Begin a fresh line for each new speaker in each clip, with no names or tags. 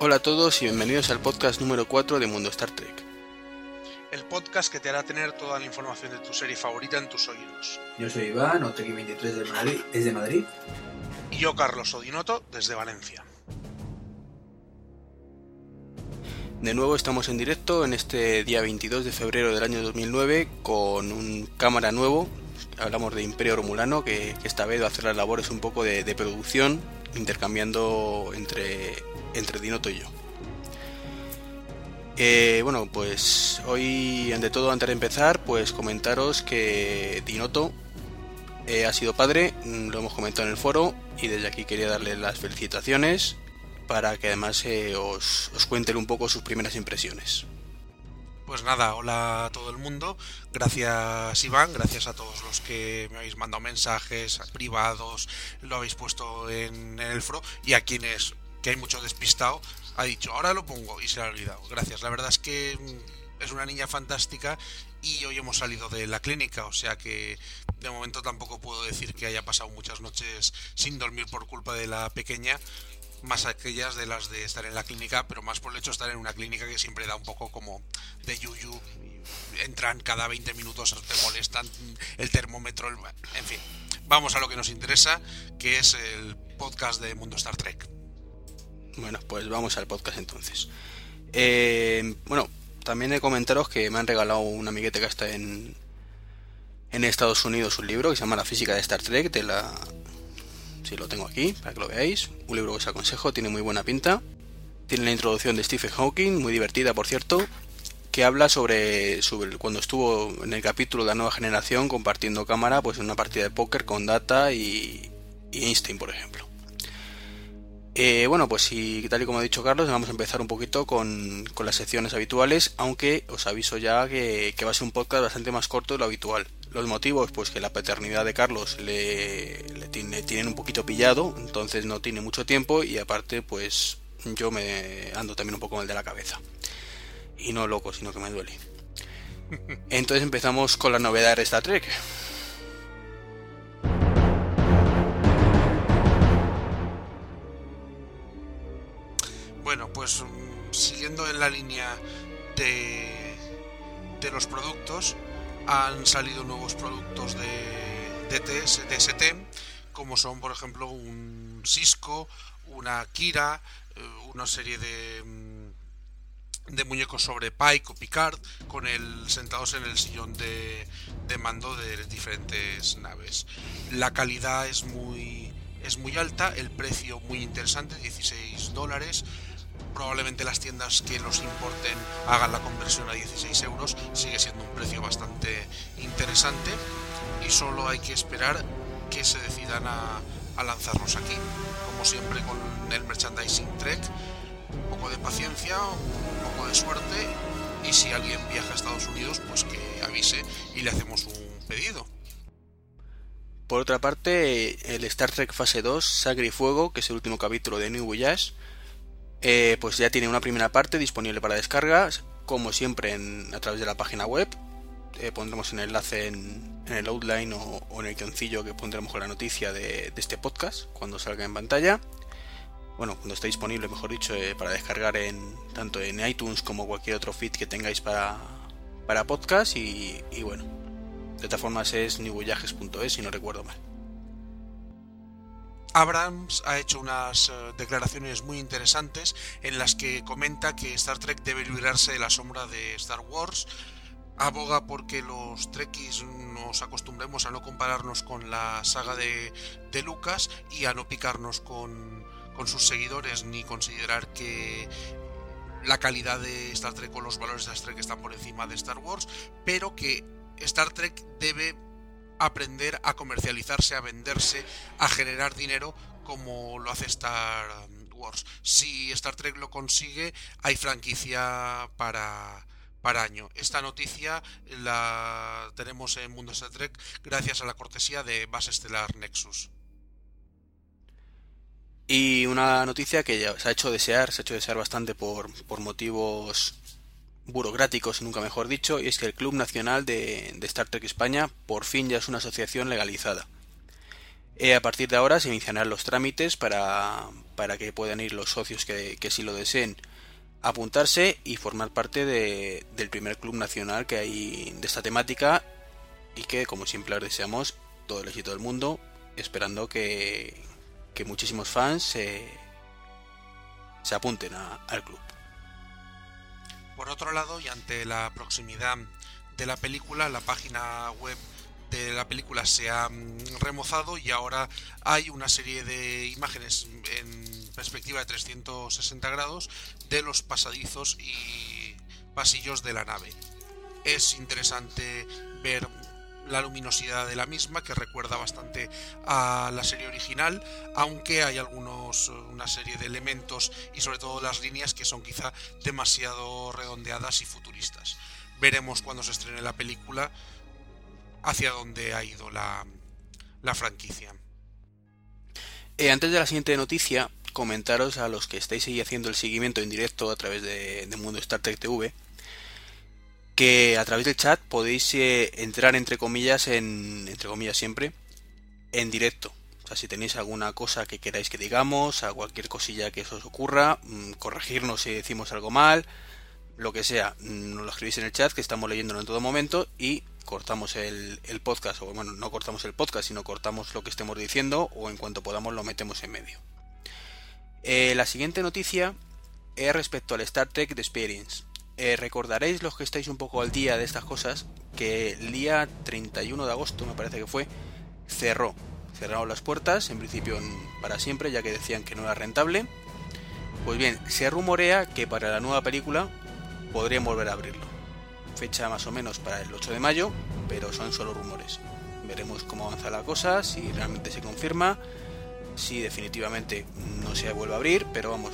Hola a todos y bienvenidos al podcast número 4 de Mundo Star Trek.
El podcast que te hará tener toda la información de tu serie favorita en tus oídos.
Yo soy Iván, Otreki23 de Madrid, desde Madrid.
Y yo, Carlos Odinoto, desde Valencia.
De nuevo estamos en directo en este día 22 de febrero del año 2009 con un cámara nuevo. Hablamos de Imperio Romulano que, esta vez va a hacer las labores un poco de, de producción intercambiando entre, entre Dinoto y yo. Eh, bueno, pues hoy, ante todo, antes de empezar, pues comentaros que Dinoto eh, ha sido padre, mm, lo hemos comentado en el foro, y desde aquí quería darle las felicitaciones para que además eh, os, os cuente un poco sus primeras impresiones.
Pues nada, hola a todo el mundo. Gracias Iván, gracias a todos los que me habéis mandado mensajes privados, lo habéis puesto en, el foro y a quienes, que hay mucho despistado, ha dicho, ahora lo pongo y se ha olvidado. Gracias, la verdad es que mm, es una niña fantástica y hoy hemos salido de la clínica, o sea que de momento tampoco puedo decir que haya pasado muchas noches sin dormir por culpa de la pequeña, más aquellas de las de estar en la clínica, pero más por el hecho de estar en una clínica que siempre da un poco como de yuyu. Entran cada 20 minutos, te molestan el termómetro, en fin. Vamos a lo que nos interesa, que es el podcast de Mundo Star Trek.
Bueno, pues vamos al podcast entonces. Eh, bueno, también he comentaros que me han regalado un amiguete que está en, en Estados Unidos un libro que se llama La física de Star Trek de la si lo tengo aquí para que lo veáis. Un libro que os aconsejo, tiene muy buena pinta. Tiene la introducción de Stephen Hawking, muy divertida por cierto, que habla sobre, sobre cuando estuvo en el capítulo de la nueva generación compartiendo cámara pues en una partida de póker con Data y, Einstein, por ejemplo. Eh, bueno, pues y tal y como ha dicho Carlos, vamos a empezar un poquito con, con las secciones habituales, aunque os aviso ya que, que va a ser un podcast bastante más corto de lo habitual. Los motivos, pues que la paternidad de Carlos le, tiene, tienen un poquito pillado, entonces no tiene mucho tiempo y aparte, pues yo me ando también un poco mal de la cabeza. Y no loco, sino que me duele. Entonces empezamos con la novedad de Star Trek.
Pues mm, siguiendo en la línea de, de los productos, han salido nuevos productos de, de TST, como son, por ejemplo, un Cisco, una Kira, eh, una serie de, mm, de muñecos sobre Pike o Picard, con el sentados en el sillón de, de mando de diferentes naves. La calidad es muy, es muy alta, el precio muy interesante, 16 dólares probablemente las tiendas que los importen hagan la conversión a 16 euros, sigue siendo un precio bastante interesante y solo hay que esperar que se decidan a, lanzarlos aquí. Como siempre con el merchandising Trek, un poco de paciencia, un poco de suerte y si alguien viaja a Estados Unidos, pues que avise y le hacemos un pedido.
Por otra parte, el Star Trek Fase 2, Sangre y Fuego, que es el último capítulo de New Voyage, eh, pues ya tiene una primera parte disponible para descargas, como siempre a través de la página web. Eh, pondremos un enlace en, el outline o, en el guioncillo que pondremos con la noticia de, este podcast cuando salga en pantalla. Bueno, cuando esté disponible, mejor dicho, eh, para descargar en tanto en iTunes como cualquier otro feed que tengáis para, para podcast. Y, y bueno, de todas formas es newvoyages.es si no recuerdo mal.
Abrams ha hecho unas eh, declaraciones muy interesantes en las que comenta que Star Trek debe librarse de la sombra de Star Wars, aboga porque los Trekkies nos acostumbremos a no compararnos con la saga de, Lucas y a no picarnos con, con sus seguidores ni considerar que la calidad de Star Trek o los valores de Star Trek están por encima de Star Wars, pero que Star Trek debe aprender a comercializarse, a venderse, a generar dinero como lo hace Star Wars. Si Star Trek lo consigue, hay franquicia para, para año. Esta noticia la tenemos en Mundo Star Trek gracias a la cortesía de Base Estelar Nexus.
Y una noticia que ya se ha hecho desear, se ha hecho desear bastante por, por motivos burocráticos, nunca mejor dicho, y es que el Club Nacional de, Star Trek España por fin ya es una asociación legalizada. Eh, a partir de ahora se iniciarán los trámites para, para que puedan ir los socios que, que sí lo deseen apuntarse y formar parte de, del primer club nacional que hay de esta temática y que como siempre les deseamos todo el éxito del mundo esperando que, que muchísimos fans se, se apunten al club.
Por otro lado, y ante la proximidad de la película, la página web de la película se ha mm, remozado y ahora hay una serie de imágenes en perspectiva de 360 grados de los pasadizos y pasillos de la nave. Es interesante ver la luminosidad de la misma que recuerda bastante a la serie original aunque hay algunos una serie de elementos y sobre todo las líneas que son quizá demasiado redondeadas y futuristas. Veremos cuando se estrene la película hacia dónde ha ido la, la franquicia.
Eh, antes de la siguiente noticia, comentaros a los que estáis ahí haciendo el seguimiento en directo a través de, de Mundo Star Trek TV que a través del chat podéis eh, entrar entre comillas en entre comillas siempre en directo. O sea, si tenéis alguna cosa que queráis que digamos, a cualquier cosilla que os ocurra, mm, corregirnos si decimos algo mal, lo que sea, mm, nos lo escribís en el chat que estamos leyéndolo en todo momento y cortamos el, el podcast, o bueno, no cortamos el podcast, sino cortamos lo que estemos diciendo o en cuanto podamos lo metemos en medio. Eh, la siguiente noticia es respecto al Star Trek The Experience. Eh, recordaréis los que estáis un poco al día de estas cosas que el día 31 de agosto, me parece que fue, cerró. Cerraron las puertas, en principio para siempre, ya que decían que no era rentable. Pues bien, se rumorea que para la nueva película podrían volver a abrirlo. Fecha más o menos para el 8 de mayo, pero son solo rumores. Veremos cómo avanza la cosa, si realmente se confirma, si definitivamente no se vuelve a abrir, pero vamos,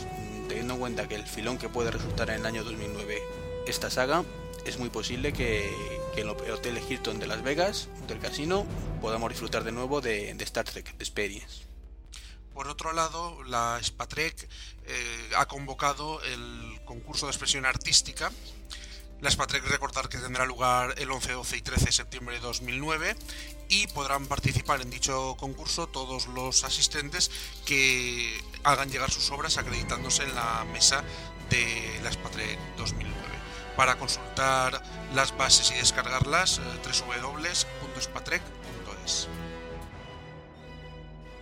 teniendo en cuenta que el filón que puede resultar en el año 2009 esta saga, es muy posible que, en el Hotel Hilton de Las Vegas, del casino, podamos disfrutar de nuevo de, de Star Trek Experience.
Por otro lado, la Spatrek eh, ha convocado el concurso de expresión artística. La Spatrek recordar que tendrá lugar el 11, 12 y 13 de septiembre de 2009 y podrán participar en dicho concurso todos los asistentes que hagan llegar sus obras acreditándose en la mesa de la Spatrek 2009. Para consultar las bases y descargarlas, eh, www.spatrek.es.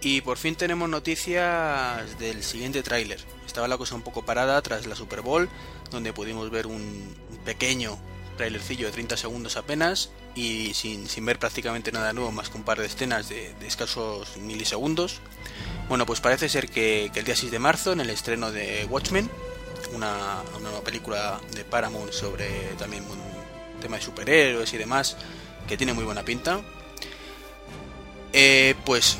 Y por fin tenemos noticias del siguiente tráiler. Estaba la cosa un poco parada tras la Super Bowl, donde pudimos ver un pequeño trailercillo de 30 segundos apenas y sin, sin ver prácticamente nada nuevo más que un par de escenas de, escasos milisegundos. Bueno, pues parece ser que, el día 6 de marzo, en el estreno de Watchmen, una, una nueva película de Paramount sobre también un tema de superhéroes y demás, que tiene muy buena pinta, eh, pues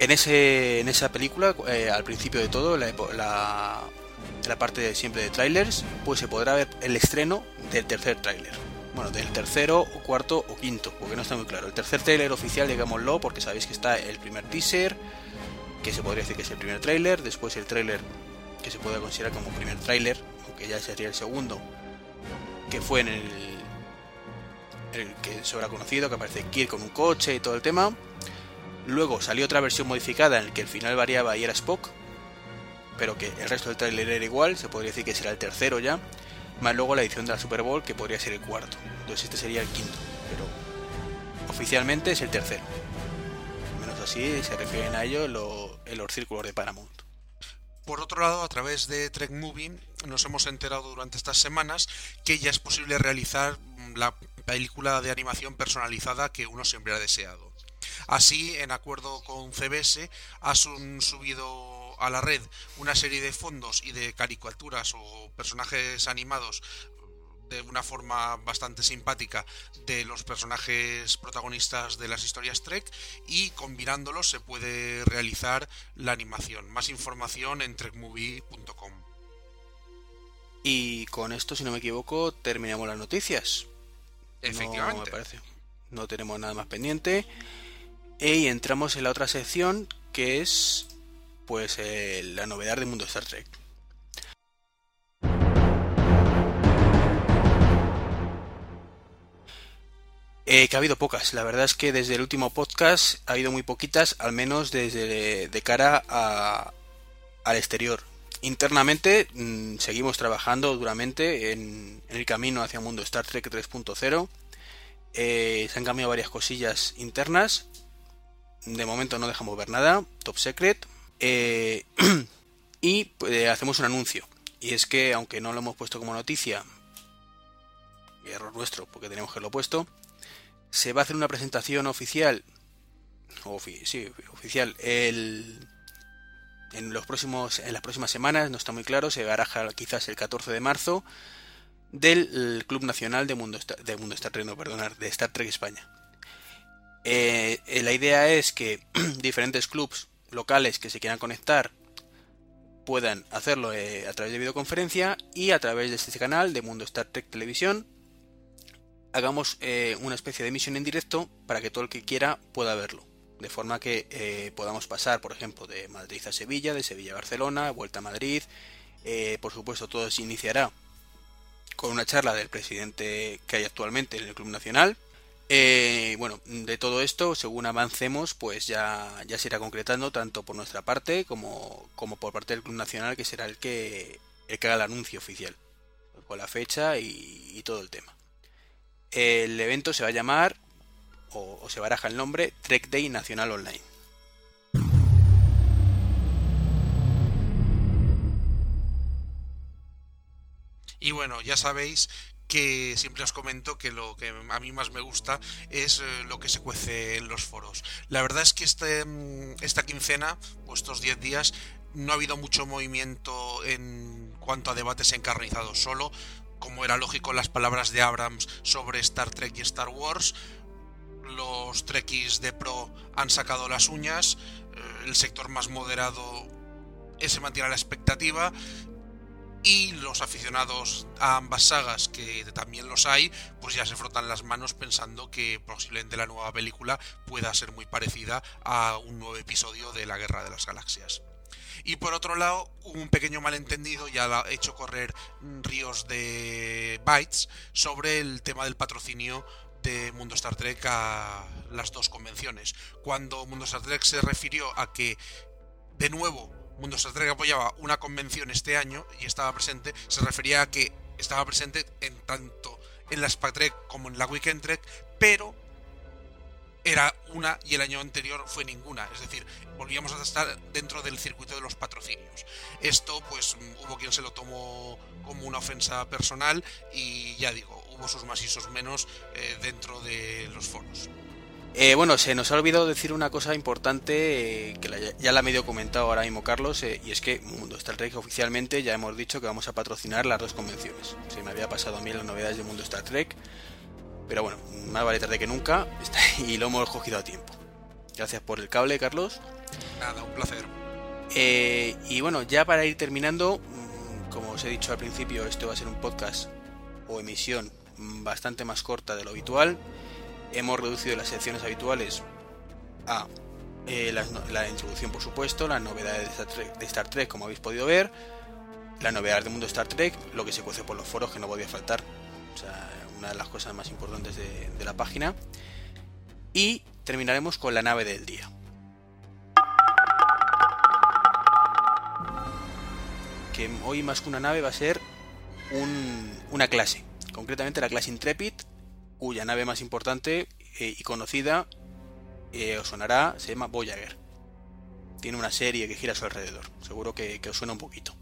en, ese, en esa película, eh, al principio de todo, la, la, parte siempre de trailers, pues se podrá ver el estreno del tercer tráiler. Bueno, del tercero, o cuarto o quinto, porque no está muy claro. El tercer tráiler oficial, digámoslo, porque sabéis que está el primer teaser, que se podría decir que es el primer tráiler, después el tráiler que se puede considerar como primer tráiler, aunque ya sería el segundo, que fue en el, que se habrá conocido, que aparece Kirk con un coche y todo el tema. Luego salió otra versión modificada en la que el final variaba y era Spock, pero que el resto del tráiler era igual, se podría decir que será el tercero ya, más luego la edición de la Super Bowl que podría ser el cuarto. Entonces este sería el quinto, pero oficialmente es el tercero. Menos así se refieren a ello lo- en los círculos de Paramount.
Por otro lado, a través de Trek Movie nos hemos enterado durante estas semanas que ya es posible realizar la película de animación personalizada que uno siempre ha deseado. Así, en acuerdo con CBS, ha sun- subido a la red una serie de fondos y de caricaturas o personajes animados de una forma bastante simpática de los personajes protagonistas de las historias Trek y combinándolos se puede realizar la animación. Más información en trekmovie.com.
Y con esto, si no me equivoco, terminamos las noticias. No,
Efectivamente.
me parece. No tenemos nada más pendiente. Y entramos en la otra sección que es pues la novedad del mundo Star Trek. Eh, que ha habido pocas. La verdad es que desde el último podcast ha habido muy poquitas, al menos desde de cara a, al exterior. Internamente mm, seguimos trabajando duramente en, el camino hacia un mundo Star Trek 3.0. Eh, se han cambiado varias cosillas internas. De momento no dejamos ver nada. Top secret. Eh, y pues, hacemos un anuncio. Y es que, aunque no lo hemos puesto como noticia, error nuestro, porque tenemos que lo puesto, se va a hacer una presentación oficial, sí, oficial, el, en, los próximos, en las próximas semanas, no está muy claro, se baraja quizás el 14 de marzo, del Club Nacional de Mundo, de Mundo Star Trek, no, perdonar, de Star Trek España. Eh, eh, la idea es que diferentes clubs locales que se quieran conectar puedan hacerlo eh, a través de videoconferencia y a través de este canal de Mundo Star Trek Televisión hagamos eh, una especie de emisión en directo para que todo el que quiera pueda verlo. De forma que eh, podamos pasar, por ejemplo, de Madrid a Sevilla, de Sevilla a Barcelona, vuelta a Madrid. Por supuesto, todo se iniciará con una charla del presidente que hay actualmente en el Club Nacional. Bueno, de todo esto, según avancemos, pues ya, ya se irá concretando tanto por nuestra parte como, como por parte del Club Nacional, que será el que, el que haga el anuncio oficial, con la fecha y todo el tema. El evento se va a llamar, o, se baraja el nombre, Trek Day Nacional Online.
Y bueno, ya sabéis que siempre os comento que lo que a mí más me gusta es eh, lo que se cuece en los foros. La verdad es que este, mm, esta quincena, o estos 10 días, no ha habido mucho movimiento en cuanto a debates encarnizados solo como era lógico las palabras de Abrams sobre Star Trek y Star Wars. Los Trekkies de Pro han sacado las uñas, eh, el sector más moderado se mantiene a la expectativa y los aficionados a ambas sagas, que también los hay, pues ya se frotan las manos pensando que posiblemente la nueva película pueda ser muy parecida a un nuevo episodio de la Guerra de las Galaxias. Y por otro lado, un pequeño malentendido ya ha hecho correr ríos de bytes sobre el tema del patrocinio de Mundo Star Trek a las dos convenciones. Cuando Mundo Star Trek se refirió a que, de nuevo, Mundo Star apoyaba una convención este año y estaba presente, se refería a que estaba presente en tanto en la Spa Trek como en la Weekend Trek, pero era una y el año anterior fue ninguna. Es decir, volvíamos a estar dentro del circuito de los patrocinios. Esto, pues, hubo quien se lo tomó como una ofensa personal y ya digo, hubo sus más y sus menos eh, dentro de los foros.
Eh, bueno, se nos ha olvidado decir una cosa importante eh, que ya la ha medio comentado ahora mismo Carlos, y es que Mundo Star Trek oficialmente ya hemos dicho que vamos a patrocinar las dos convenciones. Se me había pasado a mí las novedades de Mundo Star Trek, pero bueno, más vale tarde que nunca y lo hemos cogido a tiempo. Gracias por el cable, Carlos.
Nada, un placer.
Eh, y bueno, ya para ir terminando, mm, como os he dicho al principio, esto va a ser un podcast o emisión bastante más corta de lo habitual. Hemos reducido las secciones habituales a eh, la, introducción, por supuesto, las novedades de Star, Trek, como habéis podido ver, las novedades del mundo Star Trek, lo que se cuece por los foros, que no podía faltar. O sea, una de las cosas más importantes de la página. Y terminaremos con la nave del día. Que hoy más que una nave va a ser una clase, concretamente la clase Intrepid, cuya nave más importante eh, y conocida eh, os sonará, se llama Voyager. Tiene una serie que gira a su alrededor, seguro que, que os suena un poquito.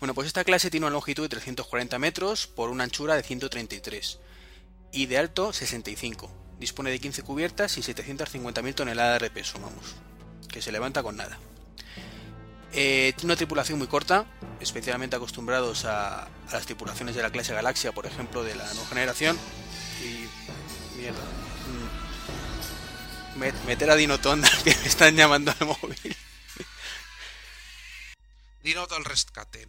Bueno, pues esta clase tiene una longitud de 340 metros por una anchura de 133 y de alto 65 dispone de 15 cubiertas y 750.000 toneladas de peso, vamos, que se levanta con nada. Eh, tiene una tripulación muy corta, especialmente acostumbrados a, las tripulaciones de la clase Galaxia, por ejemplo, de la nueva generación. Y. mierda. Mm, meter a Dinotonda, que me están llamando al móvil.
Dinoto al rescate.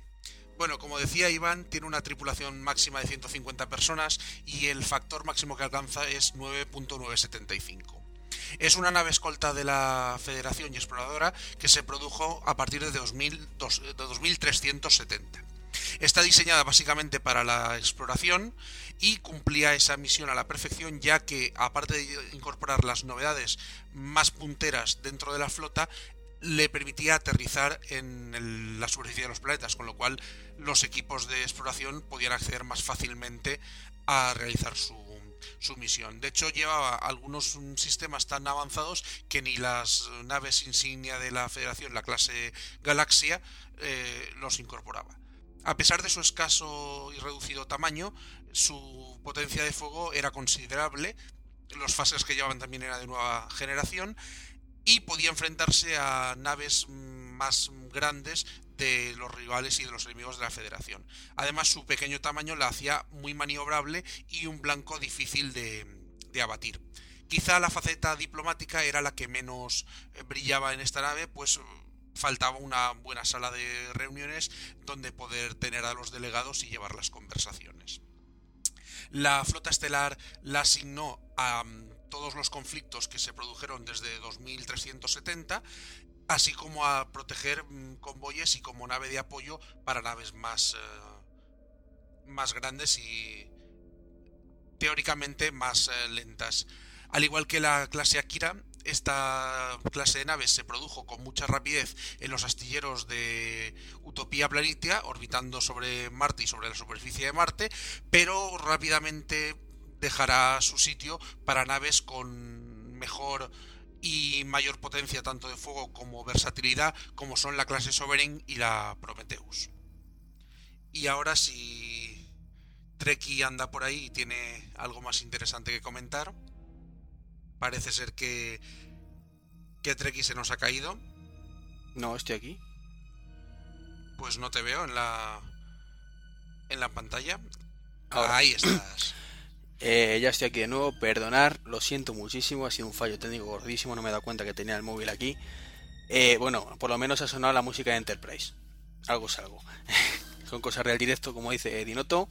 Bueno, como decía Iván, tiene una tripulación máxima de 150 personas y el factor máximo que alcanza es 9.975. Es una nave escolta de la Federación y Exploradora que se produjo a partir de, 2370. Está diseñada básicamente para la exploración y cumplía esa misión a la perfección ya que aparte de incorporar las novedades más punteras dentro de la flota, le permitía aterrizar en la superficie de los planetas, con lo cual los equipos de exploración podían acceder más fácilmente a realizar su, su misión. De hecho, llevaba algunos sistemas tan avanzados que ni las naves insignia de la Federación, la clase Galaxia, eh, los incorporaba. A pesar de su escaso y reducido tamaño, su potencia de fuego era considerable, los fases que llevaban también eran de nueva generación y podía enfrentarse a naves más grandes de los rivales y de los enemigos de la Federación. Además, su pequeño tamaño la hacía muy maniobrable y un blanco difícil de, abatir. Quizá la faceta diplomática era la que menos eh, brillaba en esta nave, pues faltaba una buena sala de reuniones donde poder tener a los delegados y llevar las conversaciones. La flota estelar la asignó a mm, todos los conflictos que se produjeron desde 2370 así como a proteger mm, convoyes y como nave de apoyo para naves más, eh, más grandes y teóricamente más eh, lentas. Al igual que la clase Akira, esta clase de naves se produjo con mucha rapidez en los astilleros de Utopía Planitia, orbitando sobre Marte y sobre la superficie de Marte, pero rápidamente dejará su sitio para naves con mejor y mayor potencia tanto de fuego como versatilidad como son la clase Sovereign y la Prometheus. Y ahora si Treki anda por ahí y tiene algo más interesante que comentar, parece ser que que Treki se nos ha caído.
No, estoy aquí.
Pues no te veo en la en la pantalla. Ahí estás.
Eh, ya estoy aquí de nuevo, perdonar, lo siento muchísimo, ha sido un fallo técnico gordísimo, no me he dado cuenta que tenía el móvil aquí. Eh, bueno, por lo menos ha sonado la música de Enterprise. Algo es algo. Son cosas real directo, como dice Dinoto.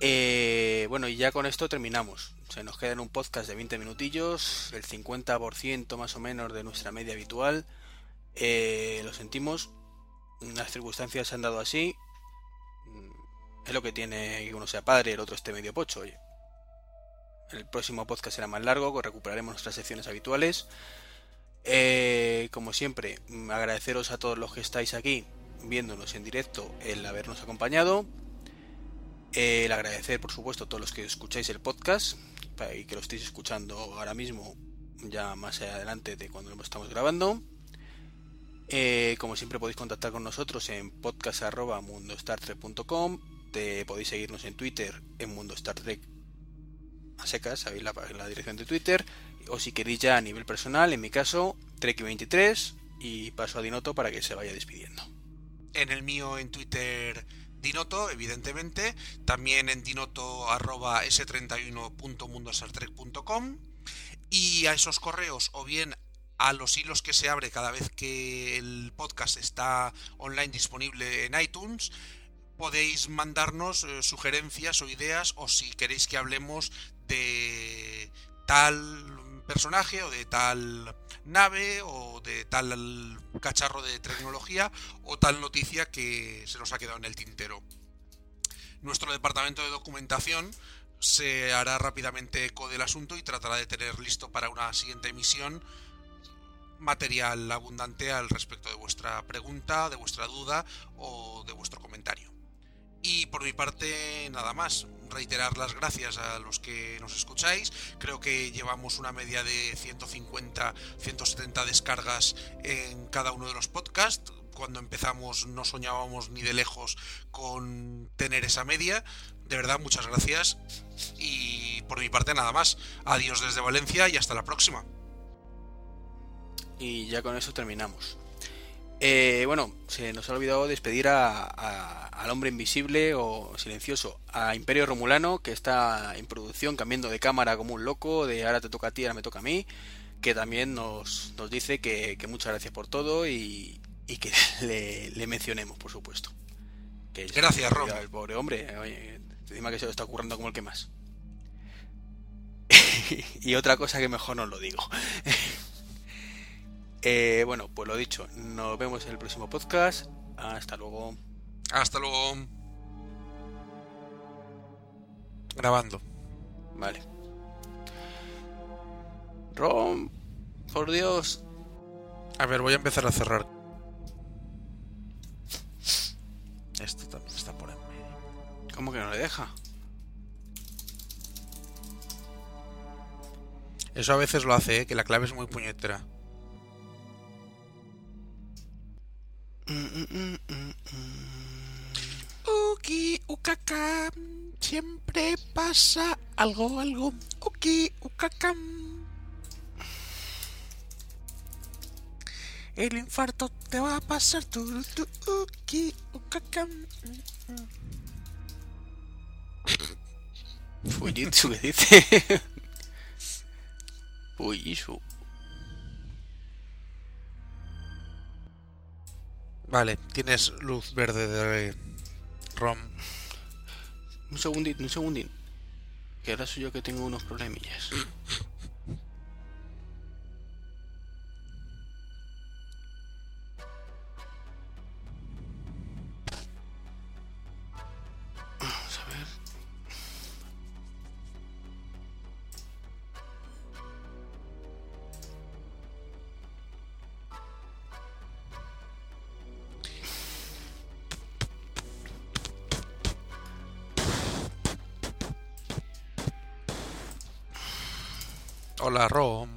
Eh, bueno, y ya con esto terminamos. Se nos queda en un podcast de 20 minutillos, el 50% más o menos de nuestra media habitual. lo sentimos, las circunstancias se han dado así. Es lo que tiene que uno sea padre y el otro esté medio pocho, oye. El próximo podcast será más largo, recuperaremos nuestras secciones habituales. Eh, como siempre, agradeceros a todos los que estáis aquí viéndonos en directo el habernos acompañado. el agradecer, por supuesto, a todos los que escucháis el podcast y que lo estéis escuchando ahora mismo, ya más adelante de cuando lo estamos grabando. Eh, como siempre podéis contactar con nosotros en podcast.mundostartre.com podéis seguirnos en Twitter en Mundo Star Trek a secas, sabéis la, dirección de Twitter, o si queréis ya a nivel personal, en mi caso, Trek23, y paso a Dinoto para que se vaya despidiendo.
En el mío en Twitter Dinoto, evidentemente, también en dinoto s31.mundostartrek.com y a esos correos o bien a los hilos que se abre cada vez que el podcast está online disponible en iTunes, podéis mandarnos eh, sugerencias o ideas o si queréis que hablemos de tal personaje o de tal nave o de tal cacharro de tecnología o tal noticia que se nos ha quedado en el tintero. Nuestro departamento de documentación se hará rápidamente eco del asunto y tratará de tener listo para una siguiente emisión material abundante al respecto de vuestra pregunta, de vuestra duda o de vuestro comentario. Y por mi parte, nada más. Reiterar las gracias a los que nos escucháis. Creo que llevamos una media de 150, 170 descargas en cada uno de los podcasts. Cuando empezamos no soñábamos ni de lejos con tener esa media. De verdad, muchas gracias. Y por mi parte, nada más. Adiós desde Valencia y hasta la próxima.
Y ya con eso terminamos. Eh, bueno, se nos ha olvidado despedir a, al hombre invisible o silencioso, a Imperio Romulano, que está en producción, cambiando de cámara como un loco, de ahora te toca a ti, ahora me toca a mí, que también nos, nos dice que, muchas gracias por todo y, que le, mencionemos, por supuesto.
Que gracias, Rob.
El pobre hombre, oye, encima que se lo está ocurriendo como el que más. y otra cosa que mejor no lo digo. Eh, bueno, pues lo dicho, nos vemos en el próximo podcast. Hasta luego.
Hasta luego. Grabando.
Vale. Rom, por Dios.
A ver, voy a empezar a cerrar. Esto también está por en medio.
¿Cómo que no le deja?
Eso a veces lo hace, ¿eh? que la clave es muy puñetera. Uki, ukaka, siempre pasa algo, algo. Uki, ukaka. El infarto te va a pasar tu, tu uki, ukaka.
Fujitsu, ¿qué dice? Fujitsu.
Vale, tienes luz verde de ROM.
Un segundín, un segundín. Que ahora soy yo que tengo unos problemillas.
Hola, ROM.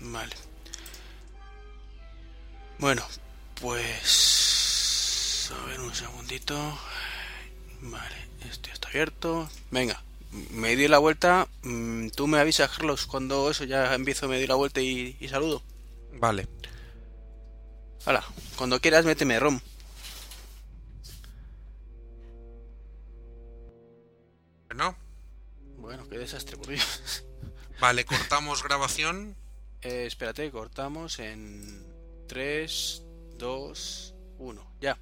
Vale. Bueno, pues... A ver un segundito. Vale, esto ya está abierto. Venga, me di la vuelta. Mm, Tú me avisas, Carlos, cuando eso ya empiezo, me di la vuelta y, y saludo.
Vale.
Hola, cuando quieras, méteme, Rom.
Vale, cortamos grabación.
Eh, espérate, cortamos en 3, 2, 1. Ya.